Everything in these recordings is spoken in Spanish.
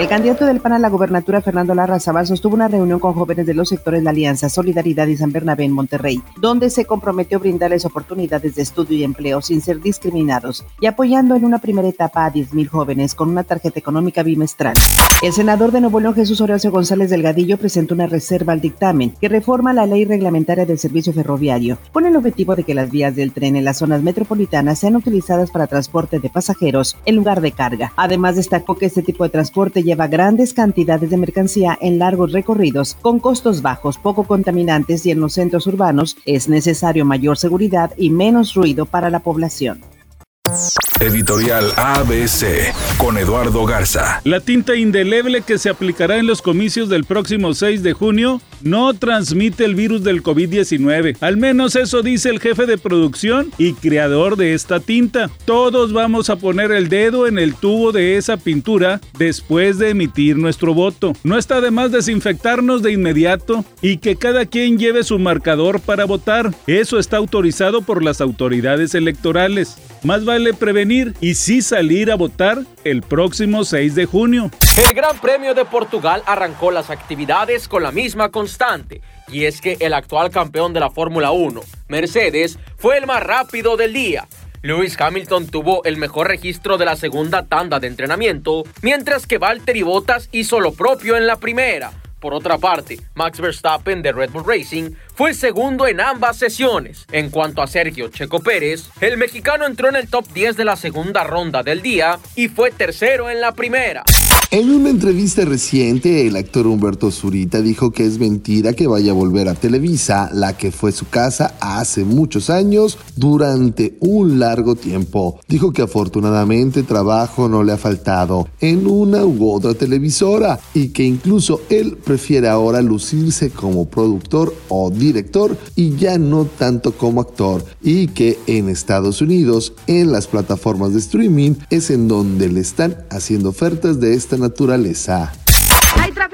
El candidato del PAN a la gubernatura, Fernando Larrazabal, sostuvo una reunión con jóvenes de los sectores La Alianza, Solidaridad y San Bernabé en Monterrey, donde se comprometió a brindarles oportunidades de estudio y empleo sin ser discriminados y apoyando en una primera etapa a 10.000 jóvenes con una tarjeta económica bimestral. El senador de Nuevo León, Jesús Horacio González Delgadillo, presentó una reserva al dictamen que reforma la ley reglamentaria del servicio ferroviario. Pone el objetivo de que las vías del tren en las zonas metropolitanas sean utilizadas para transporte de pasajeros en lugar de carga. Además, destacó que este tipo de transporte lleva grandes cantidades de mercancía en largos recorridos con costos bajos, poco contaminantes y en los centros urbanos es necesario mayor seguridad y menos ruido para la población. Editorial ABC con Eduardo Garza. La tinta indeleble que se aplicará en los comicios del próximo 6 de junio no transmite el virus del COVID-19. Al menos eso dice el jefe de producción y creador de esta tinta. Todos vamos a poner el dedo en el tubo de esa pintura después de emitir nuestro voto. No está de más desinfectarnos de inmediato y que cada quien lleve su marcador para votar. Eso está autorizado por las autoridades electorales. Más vale prevenir y sí salir a votar el próximo 6 de junio. El Gran Premio de Portugal arrancó las actividades con la misma y es que el actual campeón de la Fórmula 1, Mercedes, fue el más rápido del día. Lewis Hamilton tuvo el mejor registro de la segunda tanda de entrenamiento, mientras que Valtteri Bottas hizo lo propio en la primera. Por otra parte, Max Verstappen de Red Bull Racing fue segundo en ambas sesiones. En cuanto a Sergio Checo Pérez, el mexicano entró en el top 10 de la segunda ronda del día y fue tercero en la primera. En una entrevista reciente, el actor Humberto Zurita dijo que es mentira que vaya a volver a Televisa, la que fue su casa hace muchos años durante un largo tiempo. Dijo que afortunadamente trabajo no le ha faltado en una u otra televisora y que incluso él prefiere ahora lucirse como productor o director y ya no tanto como actor y que en Estados Unidos, en las plataformas de streaming, es en donde le están haciendo ofertas de esta naturaleza.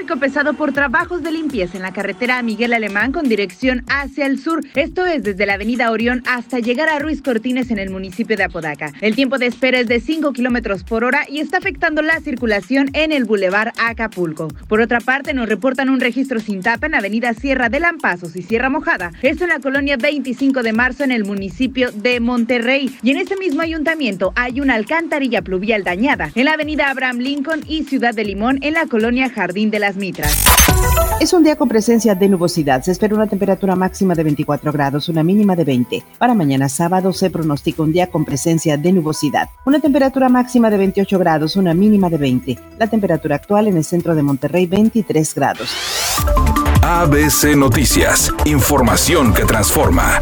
Tráfico pesado por trabajos de limpieza en la carretera Miguel Alemán con dirección hacia el sur. Esto es desde la avenida Orión hasta llegar a Ruiz Cortines en el municipio de Apodaca. El tiempo de espera es de 5 kilómetros por hora y está afectando la circulación en el bulevar Acapulco. Por otra parte, nos reportan un registro sin tapa en la avenida Sierra de Lampazos y Sierra Mojada. Esto en la colonia 25 de marzo en el municipio de Monterrey. Y en este mismo ayuntamiento hay una alcantarilla pluvial dañada en la avenida Abraham Lincoln y Ciudad de Limón en la colonia Jardín de las Mitras. Es un día con presencia de nubosidad. Se espera una temperatura máxima de 24 grados, una mínima de 20. Para mañana sábado se pronostica un día con presencia de nubosidad. Una temperatura máxima de 28 grados, una mínima de 20. La temperatura actual en el centro de Monterrey 23 grados. ABC Noticias. Información que transforma.